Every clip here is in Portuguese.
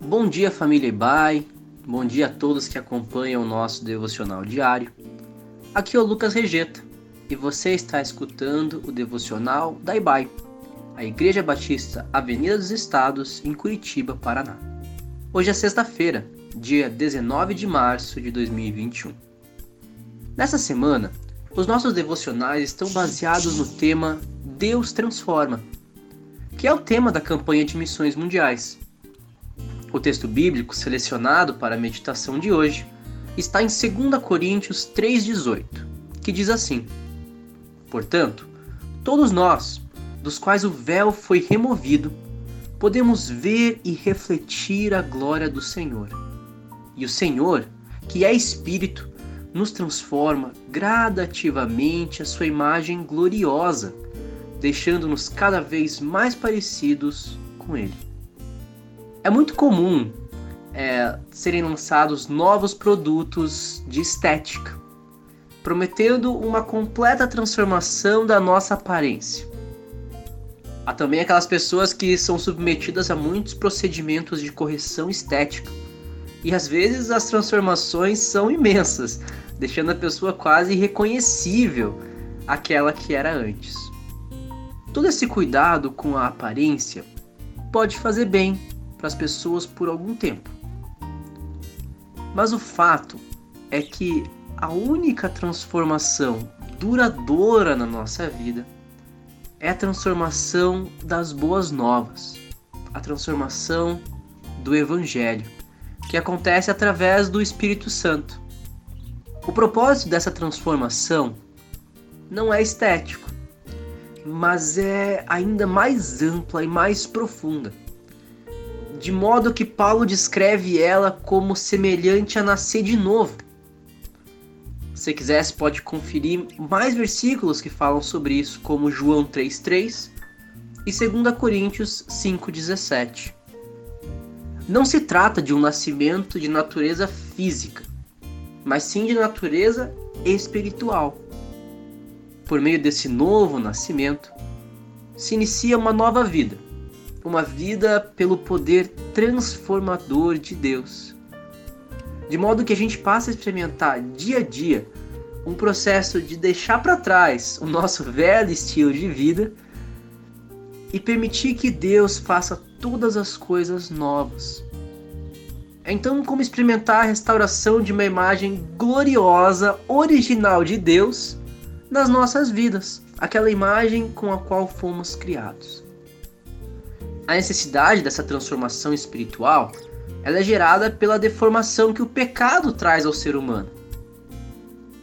Bom dia, família Ibai. Bom dia a todos que acompanham o nosso devocional diário. Aqui é o Lucas Regeta e você está escutando o devocional da Ibai, a Igreja Batista Avenida dos Estados, em Curitiba, Paraná. Hoje é sexta-feira, dia 19 de março de 2021. Nessa semana, os nossos devocionais estão baseados no tema Deus Transforma, que é o tema da campanha de missões mundiais. O texto bíblico selecionado para a meditação de hoje está em 2 Coríntios 3,18, que diz assim: Portanto, todos nós, dos quais o véu foi removido, podemos ver e refletir a glória do Senhor. E o Senhor, que é Espírito, nos transforma gradativamente a sua imagem gloriosa, deixando-nos cada vez mais parecidos com Ele. É muito comum é, serem lançados novos produtos de estética, prometendo uma completa transformação da nossa aparência. Há também aquelas pessoas que são submetidas a muitos procedimentos de correção estética. E às vezes as transformações são imensas, deixando a pessoa quase irreconhecível aquela que era antes. Todo esse cuidado com a aparência pode fazer bem para as pessoas por algum tempo. Mas o fato é que a única transformação duradoura na nossa vida é a transformação das boas novas, a transformação do Evangelho, que acontece através do Espírito Santo. O propósito dessa transformação não é estético, mas é ainda mais ampla e mais profunda. De modo que Paulo descreve ela como semelhante a nascer de novo se quiser, você pode conferir mais versículos que falam sobre isso, como João 3,3 e 2 Coríntios 5,17. Não se trata de um nascimento de natureza física, mas sim de natureza espiritual. Por meio desse novo nascimento, se inicia uma nova vida, uma vida pelo poder transformador de Deus de modo que a gente passa a experimentar dia a dia um processo de deixar para trás o nosso velho estilo de vida e permitir que Deus faça todas as coisas novas. É então como experimentar a restauração de uma imagem gloriosa, original de Deus nas nossas vidas, aquela imagem com a qual fomos criados. A necessidade dessa transformação espiritual ela é gerada pela deformação que o pecado traz ao ser humano.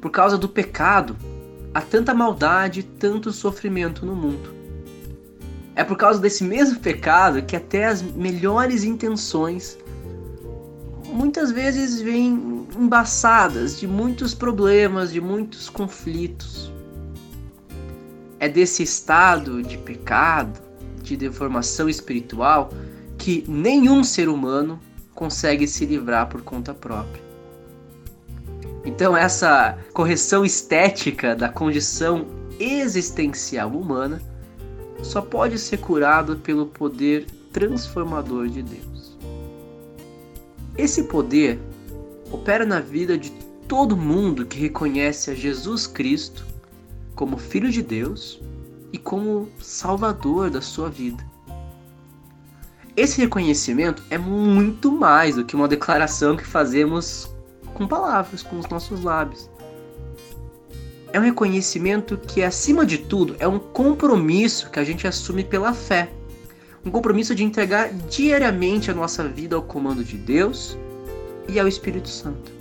Por causa do pecado, há tanta maldade, tanto sofrimento no mundo. É por causa desse mesmo pecado que até as melhores intenções muitas vezes vêm embaçadas de muitos problemas, de muitos conflitos. É desse estado de pecado, de deformação espiritual, que nenhum ser humano consegue se livrar por conta própria. Então, essa correção estética da condição existencial humana só pode ser curado pelo poder transformador de Deus. Esse poder opera na vida de todo mundo que reconhece a Jesus Cristo como Filho de Deus e como Salvador da sua vida. Esse reconhecimento é muito mais do que uma declaração que fazemos com palavras, com os nossos lábios. É um reconhecimento que, acima de tudo, é um compromisso que a gente assume pela fé. Um compromisso de entregar diariamente a nossa vida ao comando de Deus e ao Espírito Santo.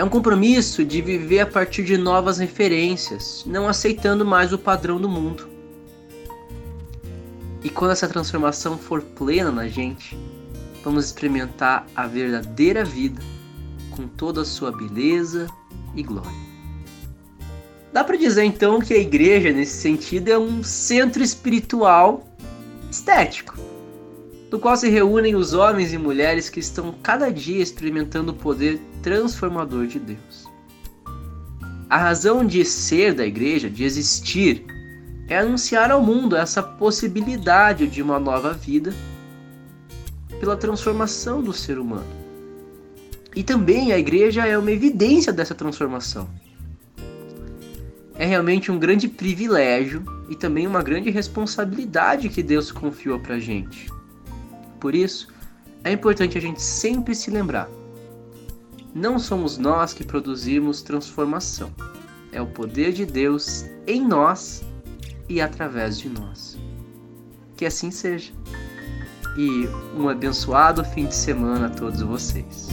É um compromisso de viver a partir de novas referências, não aceitando mais o padrão do mundo. E quando essa transformação for plena na gente, vamos experimentar a verdadeira vida com toda a sua beleza e glória. Dá para dizer então que a igreja, nesse sentido, é um centro espiritual estético, no qual se reúnem os homens e mulheres que estão cada dia experimentando o poder transformador de Deus. A razão de ser da igreja, de existir, é anunciar ao mundo essa possibilidade de uma nova vida pela transformação do ser humano. E também a igreja é uma evidência dessa transformação. É realmente um grande privilégio e também uma grande responsabilidade que Deus confiou para a gente. Por isso, é importante a gente sempre se lembrar: não somos nós que produzimos transformação, é o poder de Deus em nós e através de nós. Que assim seja. E um abençoado fim de semana a todos vocês.